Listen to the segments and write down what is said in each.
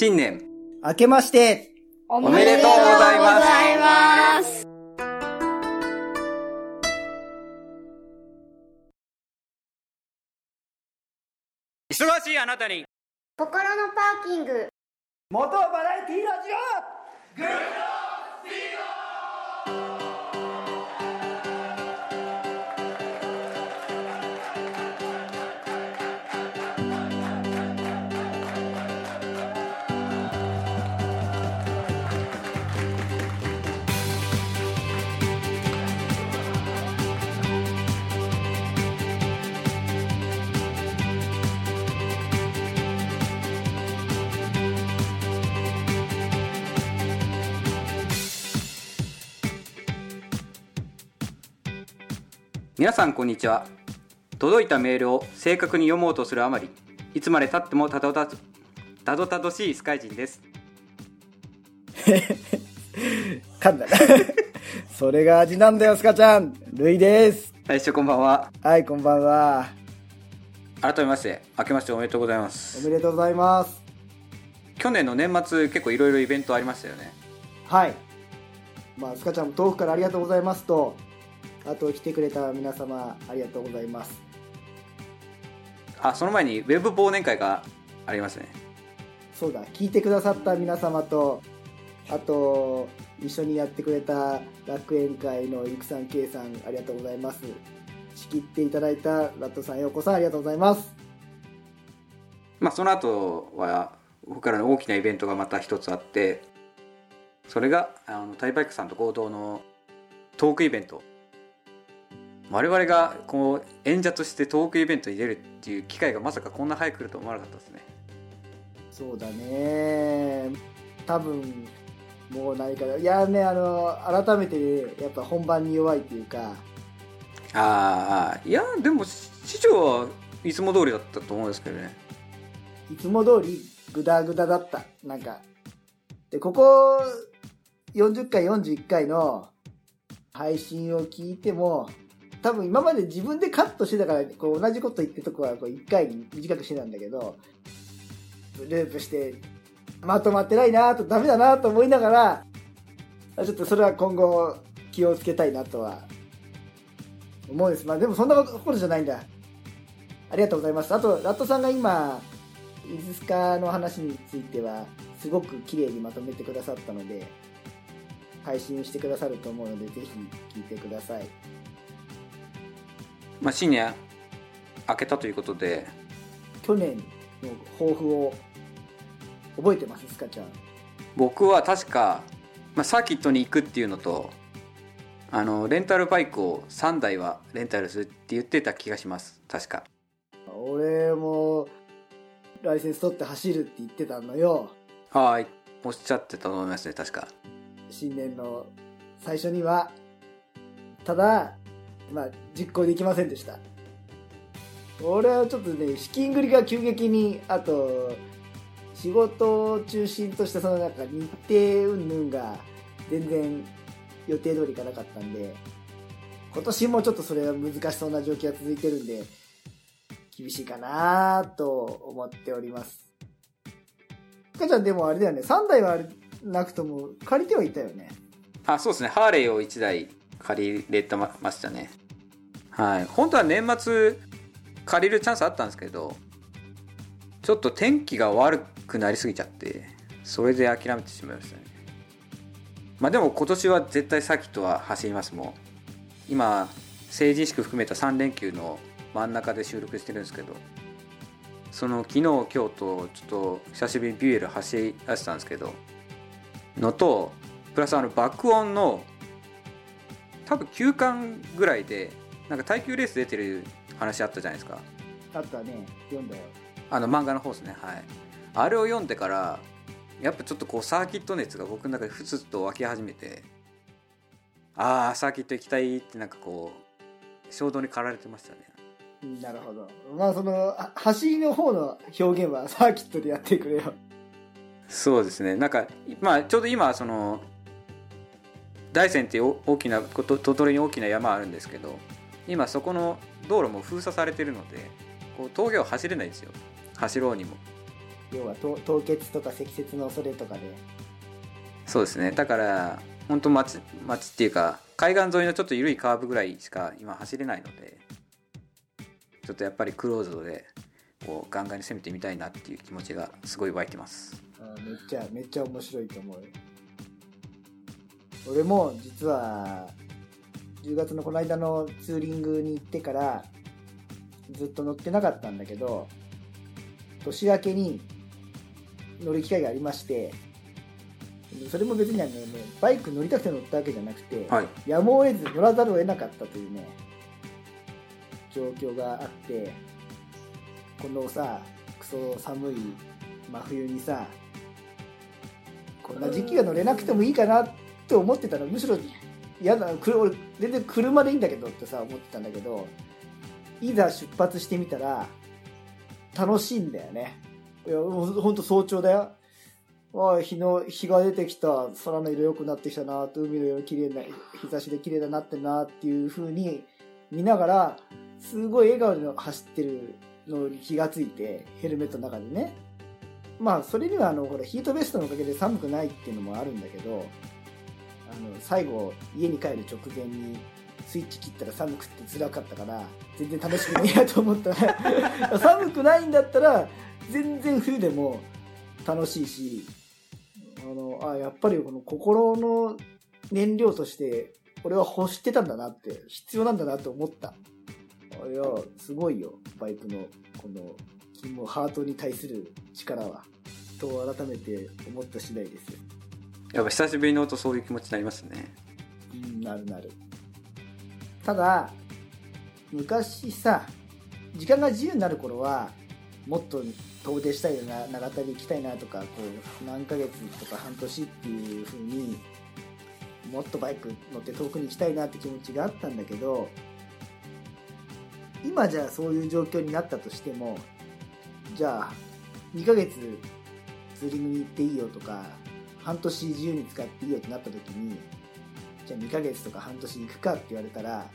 新年、明けまして、おめでとうございます。忙しいあなたに、心のパーキング。元バラエティラジ皆さんこんにちは。届いたメールを正確に読もうとするあまり、いつまで経ってもたどたどたどたどしいスカイ人です。噛んだな。それが味なんだよ、スカちゃん。ルイです。最初こんばんは。はい、こんばんは。改めまして、明けましておめでとうございまおす。めでとうございます。去年の年末結構いろいろイベントありましたよね。はい。まあ、スカちゃんも遠くからありがとうございますと、あと来てくれた皆様、ありがとうございます。あ、その前にウェブ忘年会がありますね。そうだ、聞いてくださった皆様と、あと、一緒にやってくれた楽園会のゆくさん、けいさん、ありがとうございます。仕切っていただいたラットさん、ようこさん、ありがとうございます。まあその後は僕からの大きなイベントがまた一つあってそれがあのタイバイクさんと合同のトークイベント我々がこう演者としてトークイベントに出るっていう機会がまさかこんな早く来ると思わなかったですねそうだね。多分、もう何か、いやね、あの、改めて、やっぱ本番に弱いっていうか、ああいやでも市長はいつも通りだったと思うんですけどねいつも通りグダグダだった。なんか。で、ここ40回、41回の配信を聞いても、多分今まで自分でカットしてたから、こう同じこと言ってるとこはこう1回に短くしてたんだけど、ループして、まとまってないなとダメだなと思いながら、ちょっとそれは今後気をつけたいなとは思うんです。まあでもそんなことじゃないんだ。ありがとうございます。あと、ラットさんが今、イズスカの話についてはすごく綺麗にまとめてくださったので配信してくださると思うのでぜひ聞いてくださいまあ新年明けたということで。去年の抱負を覚えてますスカちゃん僕は確か、まあ、サーキットに行くっていうのとあのレンタルバイクを3台はレンタルするって言ってた気がします。確か。俺もライセンス取って走るって言ってたのよ。はい。おっしゃってたと思いますね確か。新年の最初には。ただまあ実行できませんでした。俺はちょっとね資金繰りが急激にあと仕事を中心としたそのなんか日程云々が全然予定通りいかなかったんで今年もちょっとそれは難しそうな状況が続いてるんで厳しいかなと思っております。かちゃんでもあれだよね。3台はなくとも借りてはいたよね。あそうですね。ハーレーを1台借りれてましたね。はい。本当は年末借りるチャンスあったんですけどちょっと天気が悪くなりすぎちゃってそれで諦めてしまいましたね。まあでも今年は絶対サーキットは走りますもう。今成人式含めた3連休の真ん中で収録してるんですけどその昨日今日とちょっと久しぶりにビュエル走り出したんですけどのとプラスあの爆音の多分9巻ぐらいでなんか耐久レース出てる話あったじゃないですか。あったね。読んだよ。あの漫画の方ですね。はい。あれを読んでからやっぱちょっとこうサーキット熱が僕の中でふつっと湧き始めてああサーキット行きたいってなんかこう衝動に駆られてましたね。なるほど。まあそのは走りの方の表現は サーキットでやってくれよ。そうですね。なんかまあちょうど今その大山っていう大きなこと鳥取に大きな山あるんですけど今そこの道路も封鎖されてるのでこう峠を走れないんですよ。走ろうにも。要は凍凍結とか積雪の恐れとかで。そうですね。だから本当町町っていうか海岸沿いのちょっと緩いカーブぐらいしか今走れないのでちょっとやっぱりクローズドでこうガンガンに攻めてみたいなっていう気持ちがすごい湧いてます。うんめっちゃめっちゃ面白いと思う。俺も実は10月のこの間のツーリングに行ってからずっと乗ってなかったんだけど年明けに乗る機会がありましてそれも別にあのねバイク乗りたくて乗ったわけじゃなくて、はい。やむを得ず乗らざるを得なかったというね状況があってこのさクソ寒い真冬にさこんな時期が乗れなくてもいいかなって思ってたらむしろ嫌だ俺全然車でいいんだけどってさ思ってたんだけどいざ出発してみたら楽しいんだよね。いやほんほんと早朝だよ。あ日の日が出てきた。空の色良くなってきたなと海の色綺麗な日差しで綺麗だなってなっていう風に見ながらすごい笑顔で走ってるのに気がついてヘルメットの中でね。まあそれにはあのほらヒートベストのおかげで寒くないっていうのもあるんだけどあの最後家に帰る直前にスイッチ切ったら寒くって辛かったから全然楽しくないやと思ったら 寒くないんだったら全然冬でも楽しいしあのあやっぱりこの心の燃料として俺は欲してたんだなって必要なんだなって思った。いやすごいよバイクのこの気もハートに対する力は。と改めて思った次第ですやっぱ久しぶりの音そういう気持ちになりますね。うんなるなる。ただ昔さ時間が自由になる頃はもっと遠出したいな長旅行きたいなとかこう何ヶ月とか半年っていう風にもっとバイク乗って遠くに行きたいなって気持ちがあったんだけど今じゃあそういう状況になったとしてもじゃあ2ヶ月ツーリングに行っていいよとか半年自由に使っていいよってなった時にじゃあ2ヶ月とか半年行くかって言われたら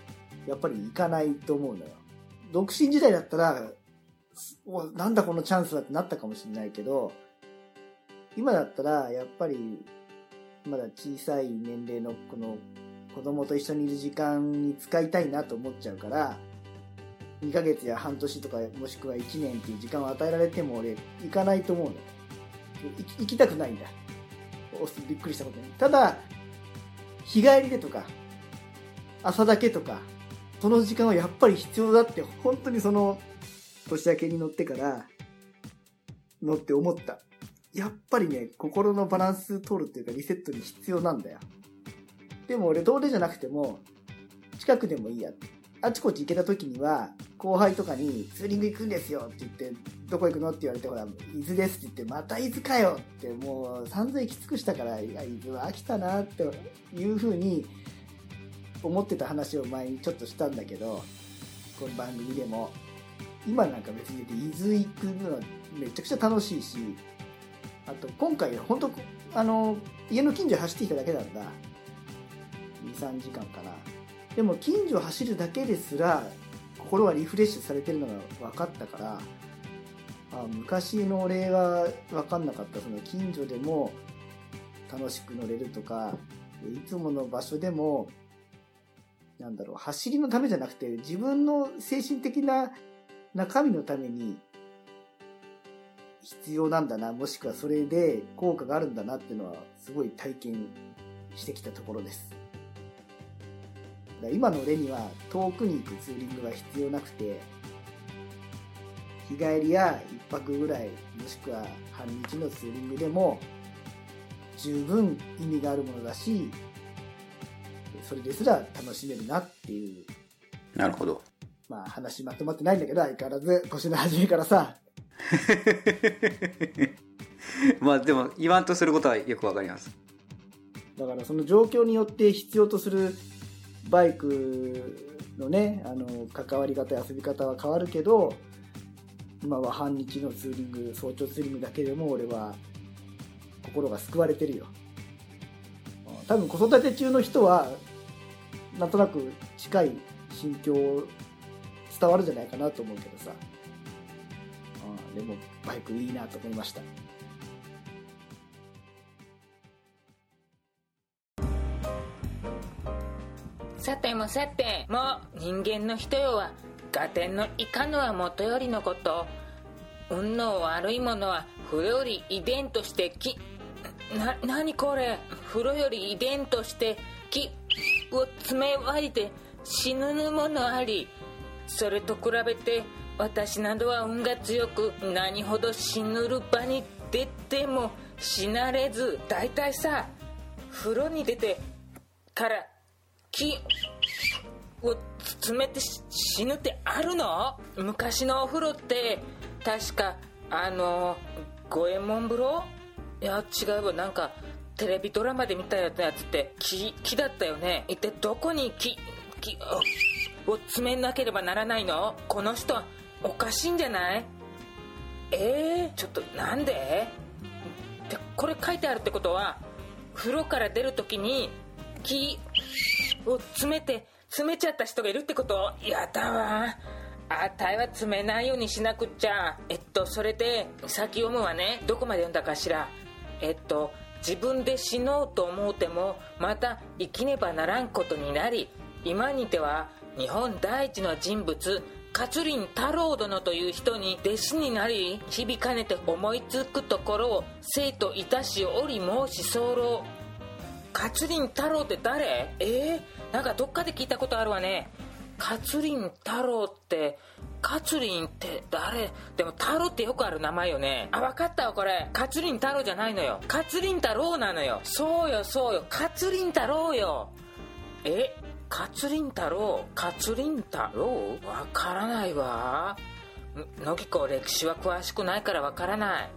やっぱり行かないと思うのよ。独身時代だったらおなんだこのチャンスはってなったかもしれないけど今だったらやっぱりまだ小さい年齢のこの子供と一緒にいる時間に使いたいなと思っちゃうから2ヶ月や半年とかもしくは1年っていう時間を与えられても俺行かないと思うの行き行きたくないんだ。びっくりしたことに。ただ日帰りでとか朝だけとかその時間はやっぱり必要だって本当にその年明けに乗ってから乗って思った。やっぱりね心のバランス取るっていうかリセットに必要なんだよ。でも俺遠出じゃなくても近くでもいいやって。あちこち行けた時には後輩とかにツーリング行くんですよって言ってどこ行くのって言われてほら伊豆ですって言ってまた伊豆かよってもう散々行き尽くしたからいや伊豆は飽きたなっていう風に思ってた話を前にちょっとしたんだけどこの番組でも今なんか別に伊豆行くのはめちゃくちゃ楽しいしあと今回本当あの家の近所走ってきただけなんだ23時間かな。でも近所走るだけですら心はリフレッシュされてるのが分かったからあ昔の俺は分かんなかった。その近所でも楽しく乗れるとかいつもの場所でもなんだろう走りのためじゃなくて自分の精神的な中身のために必要なんだなもしくはそれで効果があるんだなっていうのはすごい体験してきたところです。だ今の俺には遠くに行くツーリングは必要なくて日帰りや1泊ぐらいもしくは半日のツーリングでも十分意味があるものだしそれですら楽しめるなっていう。なるほど。まあ話まとまってないんだけど相変わらず腰の初めからさ。まあでも言わんとすることはよくわかります。だからその状況によって必要とするバイクのねあの関わり方遊び方は変わるけど今は半日のツーリング早朝ツーリングだけでも俺は心が救われてるよ。多分子育て中の人はなんとなく近い心境伝わるんじゃないかなと思うけどさ。でもバイクいいなと思いました。さてもさても。う人間の人よは合点のいかぬはもとよりのこと。運の悪いものは風呂より遺伝としてきな何これ？風呂より遺伝として木を詰め割りて死ぬぬものあり。それと比べて私などは運が強く何ほど死ぬる場に出ても死なれず大体さ風呂に出てから木を詰めて死ぬってあるの？昔のお風呂って。確かあの五右衛門風呂？いや違うわ。なんかテレビドラマで見たやつって木木だったよね。一体どこに木木を詰めなければならないの？この人おかしいんじゃない？えー、ちょっとなんで？でこれ書いてあるってことは風呂から出るときに木を詰めて詰めちゃった人がいるってこと？やだわ。あたいは詰めないようにしなくっちゃ。えっとそれで先読むわね。どこまで読んだかしら。えっと自分で死のうと思うてもまた生きねばならんことになり今にては日本第一の人物勝林太郎殿という人に弟子になり響かねて思いつくところを生徒いたしおり申し候。勝林太郎って誰？えー、なんかどっかで聞いたことあるわね。勝林太郎って勝林って誰？でも太郎ってよくある名前よね。あ分かったわこれ。勝林太郎じゃないのよ。勝林太郎なのよ。そうよそうよ。勝林太郎よ。え？勝林太郎？勝林太郎？わからないわ。乃木子歴史は詳しくないからわからない。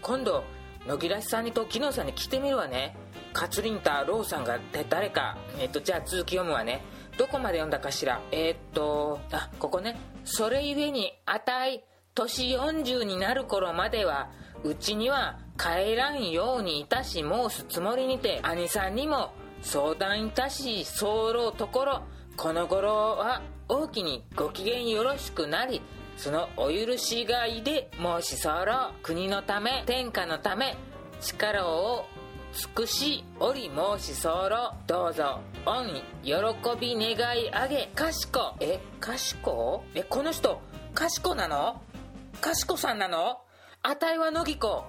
今度野木らしさんにと木野さんに聞いてみるわね。勝林太郎さんが誰かえっとじゃあ続き読むわね。どこまで読んだかしら？えー、っとあここね。それゆえにあたい年40になる頃まではうちには帰らんようにいたし申すつもりにて兄さんにも相談いたし候ところこの頃は大きにご機嫌よろしくなりそのお許しがいで申し候国のため天下のため力を尽くしおり申し候どうぞ。御喜び願い上げ。かしこ。えかしこ？えこの人かしこなの？かしこさんなの？あたいは乃木子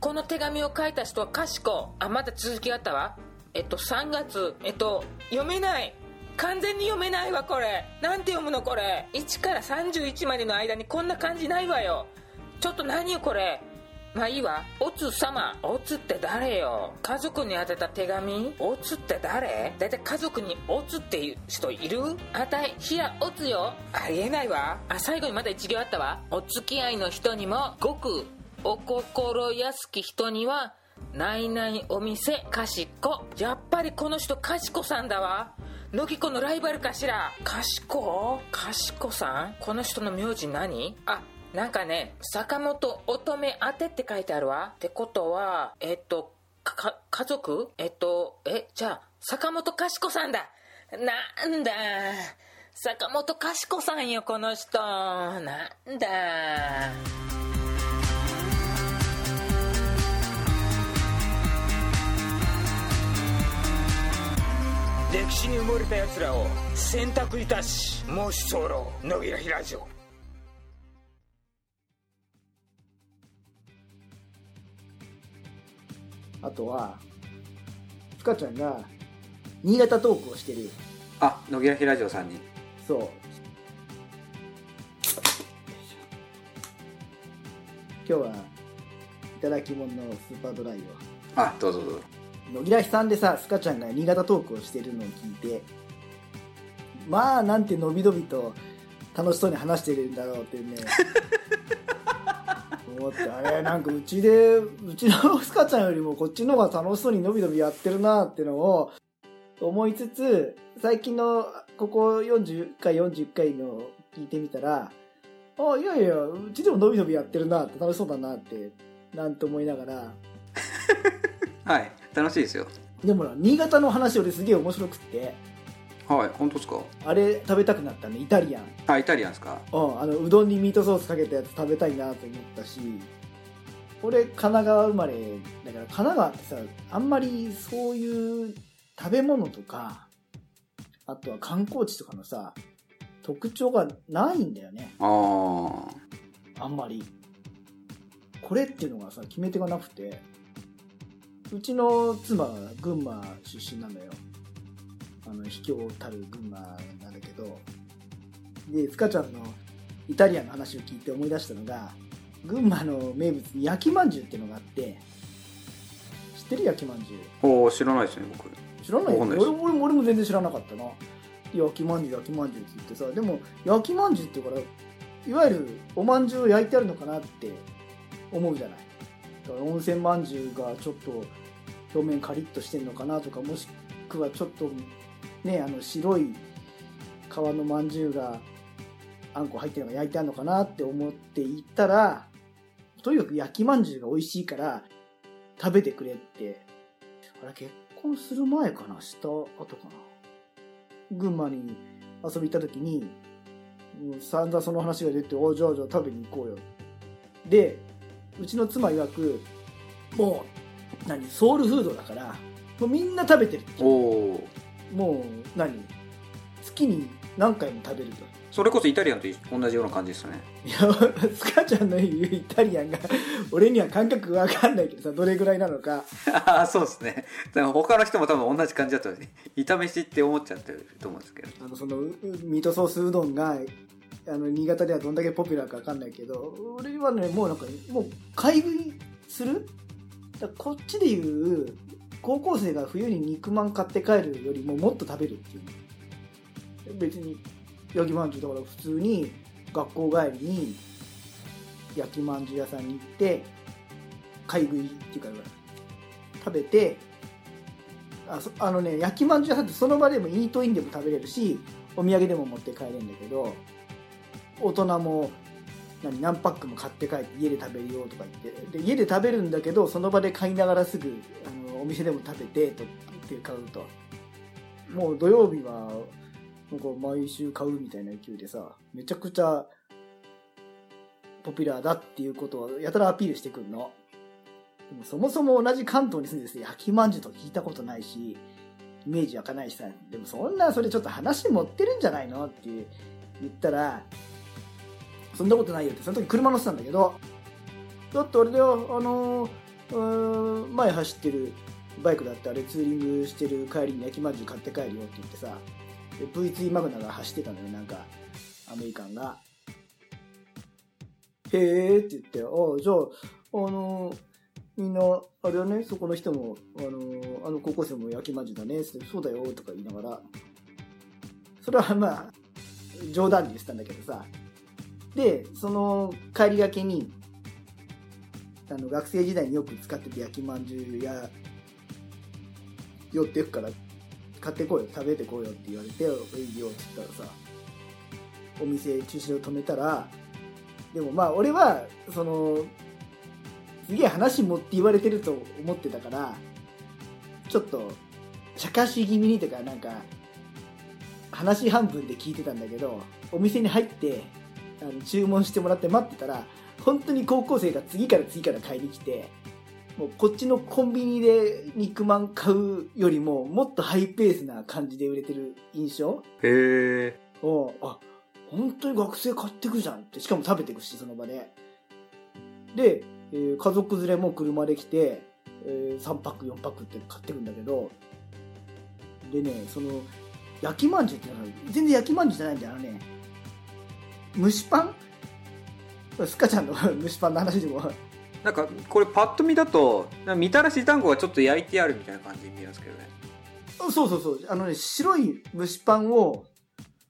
この手紙を書いた人はかしこ。あまだ続きがあったわ。えっと3月えっと読めない。完全に読めないわこれ。なんて読むのこれ。1から31までの間にこんな感じないわよ。ちょっと何よこれ。まあいいわ。おつ様。おつって誰よ？家族に宛てた手紙？おつって誰？だいたい家族におつっていう人いる？あたい、ひらおつよ。ありえないわ。あ、最後にまだ一行あったわ。お付き合いの人にも、ごくお心安き人には、ないないお店、かしこ。やっぱりこの人、かしこさんだわ。乃木子のライバルかしらかしこ？かしこさん？この人の名字何？あ、なんかね、坂本乙女宛てって書いてあるわ。ってことは、えっと、か、家族？えっと、え、じゃあ、坂本かしこさんだ。なんだ。坂本かしこさんよ、この人。なんだ。歴史に埋もれた奴らを選択いたし、申し候、野木らひラジオ。あとは、ふかちゃんが、新潟トークをしてる。あ野木らひラジオさんにそう。今日は、いただき物のスーパードライを。あどうぞどうぞ野木らひさんでさ、スカちゃんが新潟トークをしてるのを聞いて、まあ、なんてのびのびと楽しそうに話してるんだろうっていうね。思って、あれ、なんかうちで、うちのスカちゃんよりもこっちの方が楽しそうにのびのびやってるなってのを思いつつ、最近のここ40回、41回の聞いてみたら、あ、いやいや、うちでものびのびやってるなって楽しそうだなって、なんて思いながら、はい楽しいですよ。でもな、新潟の話俺すげえ面白くって、はい本当ですか？あれ食べたくなったねイタリアン。あイタリアンですか？うん、あのうどんにミートソースかけたやつ食べたいなと思ったし。俺神奈川生まれだから神奈川ってさあんまりそういう食べ物とかあとは観光地とかのさ特徴がないんだよね。あああんまり。これっていうのがさ決め手がなくて。うちの妻は群馬出身なのよあの秘境たる群馬なんだけどで塚ちゃんのイタリアンの話を聞いて思い出したのが群馬の名物に焼きまんじゅうっていうのがあって知ってる焼きまんじゅう？おお知らないですね僕。知らないわかんないです。俺俺も俺も全然知らなかったな。焼きまんじゅう焼きまんじゅうって言ってさでも焼きまんじゅうって言うからいわゆるおまんじゅうを焼いてあるのかなって思うじゃない。だから温泉まんじゅうがちょっと表面カリッとしてんのかなとかもしくはちょっとねあの白い皮のまんじゅうがあんこ入ってるのが焼いてあるのかなって思って行ったらとにかく焼きまんじゅうが美味しいから食べてくれって。あれ結婚する前かな？した後かな？群馬に遊び行った時に散々その話が出て「おじゃあじゃあ食べに行こうよ」でうちの妻曰くもう何？ソウルフードだからもうみんな食べてるっておおもう何？月に何回も食べると。それこそイタリアンと同じような感じですよね。いやスカちゃんの言うイタリアンが 俺には感覚わかんないけどさどれぐらいなのか。あ あそうですね。でも他の人も多分同じ感じだと炒めしって思っちゃってると思うんですけど。あのそのうミートソースうどんがあの新潟ではどんだけポピュラーかわかんないけど俺はねもうなんかもう買い食いする？こっちでいう高校生が冬に肉まん買って帰るよりももっと食べるっていう別に焼きまんじゅうだから普通に学校帰りに焼きまんじゅう屋さんに行って買い食いっていうか食べてあそあのね焼きまんじゅう屋さんってその場でもイートインでも食べれるしお土産でも持って帰れるんだけど大人も何何パックも買って帰って家で食べるよとか言ってで家で食べるんだけどその場で買いながらすぐあのお店でも食べてとって買うともう土曜日はなんか毎週買うみたいな勢いでさめちゃくちゃポピュラーだっていうことをやたらアピールしてくるの。でもそもそも同じ関東に住んでて焼きまんじゅうとか聞いたことないしイメージ湧かないしさ。でもそんなそれちょっと話持ってるんじゃないのって言ったらそんなことないよって。その時車乗ってたんだけどだってあれだよあのー前走ってるバイクだってあれツーリングしてる帰りに焼きまんじゅう買って帰るよって言ってさ V2 マグナが走ってたのよなんかアメリカンが。へえって言ってああじゃああのみんなあれはねそこの人もあのあの高校生も焼きまんじゅうだねってそうだよとか言いながら。それはまあ冗談で言ってたんだけどさ。でその帰りがけにあの学生時代によく使ってて焼きまんじゅうや寄ってくから買ってこいよ食べてこいよって言われて「いいよ」って言ったらさお店駐車場止めたらでもまあ俺はそのすげえ話持って言われてると思ってたからちょっと茶化し気味にとかなんか話半分で聞いてたんだけどお店に入ってあの注文してもらって待ってたら本当に高校生が次から次から買いに来てもうこっちのコンビニで肉まん買うよりももっとハイペースな感じで売れてる印象？へえをあ本当に学生買ってくじゃんって。しかも食べてくしその場で。で、えー家族連れも車で来て、え3パック4パックって買ってくんだけど。でねその焼きまんじゅうってのは全然焼きまんじゅうじゃないんだよ。ね蒸しパン？スカちゃんの 蒸しパンの話でもなんかこれパッと見だとみたらし団子がちょっと焼いてあるみたいな感じに見えますけどね。そうそうそう。あのね白い蒸しパンを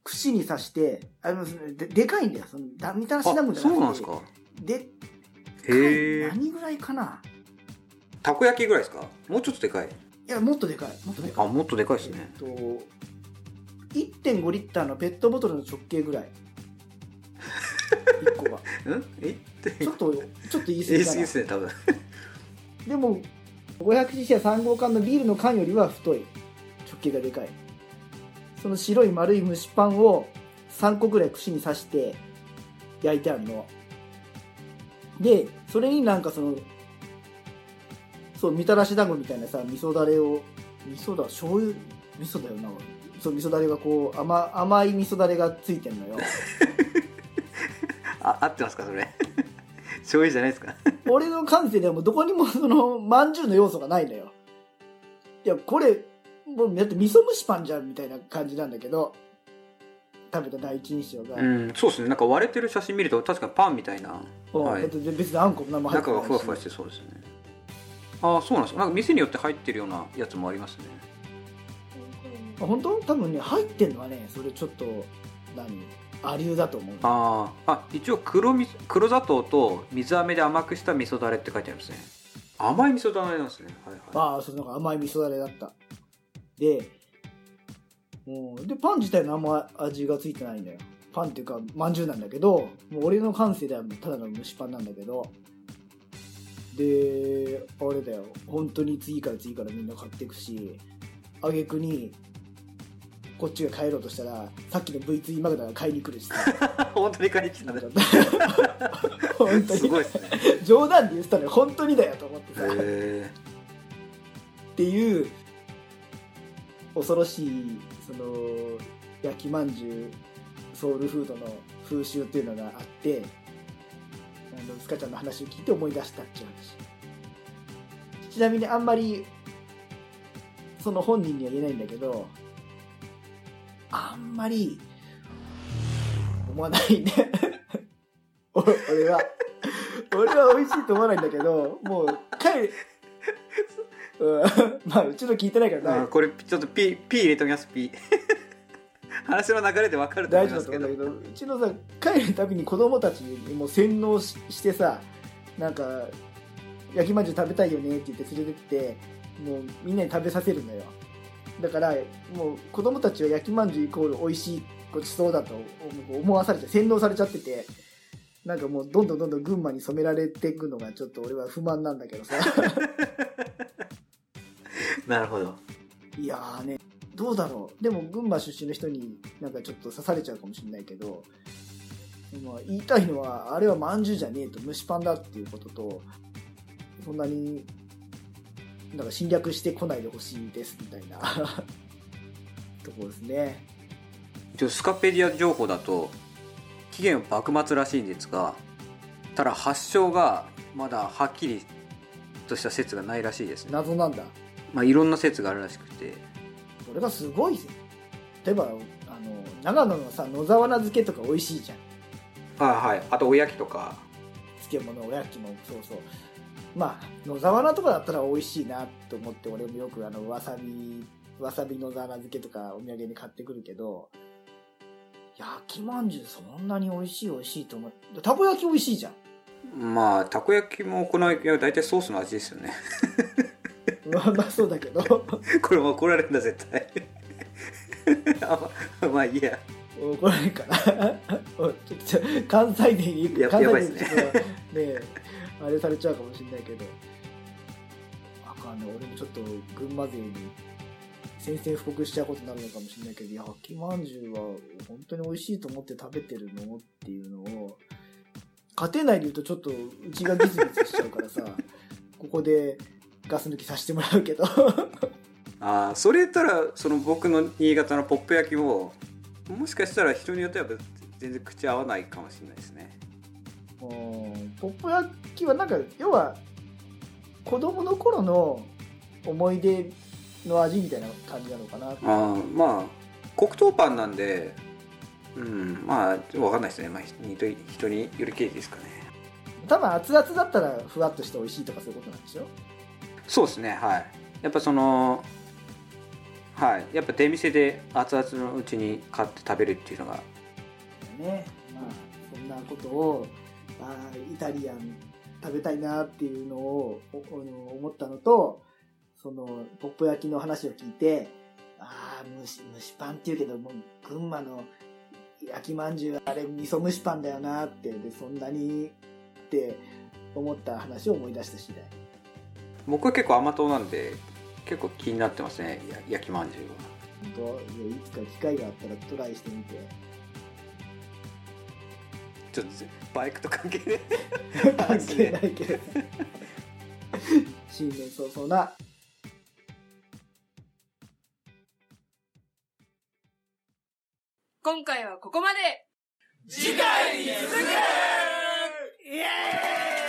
串に刺してあのででかいんだよ。そのだみたらし団子あじゃなくて。そうなんですか。でへえ何ぐらいかな？たこ焼きぐらいですか？もうちょっとでかい。いやもっとでかい。もっとでかい。あもっとでかいですね。えっと1.5リッターのペットボトルの直径ぐらい1個が。うん？え？ちょっとちょっと言い過言い過ぎぎかなですね多分。でも 500cc や3号缶のビールの缶よりは太い。直径がでかい。その白い丸い蒸しパンを3個ぐらい串に刺して焼いてあるの。で、それになんかその、そう、みたらし団子みたいなさ、味噌だれを、味噌だ、醤油、味噌だよな。そう、味噌だれがこう、甘甘い味噌だれがついてんのよ。あ合ってますかそれ？醤油じゃないですか？俺の感性ではもうどこにもその、まんじゅうの要素がないのよ。いや、これ、もうだって味噌蒸しパンじゃんみたいな感じなんだけど、食べた第一印象が。うんそうですね。なんか割れてる写真見ると確かにパンみたいな。うんはい。だって別にあんこも何も入ってないし。中がふわふわしてそうですね。ああそうなんですなんか店によって入ってるようなやつもありますね。あ本当？多分ね入ってんのはねそれちょっと何アリューだと思う。あー。あ一応黒み黒砂糖と水飴で甘くした味噌だれって書いてありますね。甘い味噌だれなんですね。はいはい。ああそうなんか甘い味噌だれだった。でうんでパン自体のあんま味がついてないんだよ。パンっていうかまんじゅうなんだけどもう俺の感性ではもうただの蒸しパンなんだけど。であれだよ。本当に次から次からみんな買っていくしあげくにこっちが帰ろうとしたらさっきの V2 マグナが買いに来るしさ。本当に買いに来たね。本当に。すごいですね。冗談で言ってたのよ。本当にだよと思ってさ。へっていう恐ろしいその焼きまんじゅうソウルフードの風習っていうのがあってあのスカちゃんの話を聞いて思い出したっていう話。ちなみにあんまりその本人には言えないんだけどあんまり思わないね。お俺は。俺は美味しいと思わないんだけどもう帰る。うん。まあうちの聞いてないから大あこれちょっとピピ入れときますピ 話の流れで分かると思大いますけど。丈夫だと思うんだけどうちのさ帰るたびに子供たちにもう洗脳ししてさなんか焼きまんじゅう食べたいよねって言って連れてってもうみんなに食べさせるのよだからもう子供たちは焼きまんじゅうイコール美味しいごちそうだと思わされて洗脳されちゃっててなんかもうどんどんどんどん群馬に染められていくのがちょっと俺は不満なんだけどさ。なるほど。いやーねどうだろう。でも群馬出身の人になんかちょっと刺されちゃうかもしれないけど、まあ、言いたいのはあれはまんじゅうじゃねえと蒸しパンだっていうこととそんなになんか侵略してこないでほしいですみたいな。ところですね。スカペディア情報だと期限は幕末らしいんですがただ発祥がまだはっきりとした説がないらしいですね、謎なんだ。まあ、いろんな説があるらしくて。それがすごいぜ。例えばあの長野のさ野沢菜漬けとか美味しいじゃん。はいはい。あとおやきとか。漬物おやきもそうそうまあ野沢菜とかだったら美味しいなと思って俺もよくあのわさびわさび野沢菜漬けとかお土産に買ってくるけど焼きまんじゅうそんなに美味しい美味しいと思うたこ焼き美味しいじゃん。まあたこ焼きもこの焼きは大体ソースの味ですよね。まあまあそうだけど。これも怒られるんだ絶対。あままあいいや。怒られるかな。おちょちょ関西で言うや関西でちょっとねあれされちゃうかもしれないけど。あかんね。俺もちょっと群馬勢に宣戦布告しちゃうことになるのかもしれないけど焼きまんじゅうは本当に美味しいと思って食べてるのっていうのを家庭内で言うとちょっとうちがギスギスしちゃうからさここでガス抜きさせてもらうけど。ああそれ言ったらその僕の新潟のポップ焼きももしかしたら人によっては全然口合わないかもしれないですね。ポップ焼きはなんか要は子供の頃の思い出の味みたいな感じなのかな。ああまあ黒糖パンなんでうんまあ分かんないですね、まあ、人に人によりけりですかね。多分熱々だったらふわっとして美味しいとかそういうことなんでしょ？そうですねはい。やっぱそのはい。やっぱ出店で熱々のうちに買って食べるっていうのがね。まあそんなことをあーイタリアン食べたいなっていうのを思ったのとそのポップ焼きの話を聞いてああ蒸し蒸しパンっていうけどもう群馬の焼きまんじゅうあれ味噌蒸しパンだよなってでそんなにって思った話を思い出した次第。僕は結構甘党なんで結構気になってますねや焼きまんじゅう本当いつか機会があったらトライしてみてちょっとバイクと関係ね関係ないけど。新年早々な。今回はここまで。次回に続けイエーイ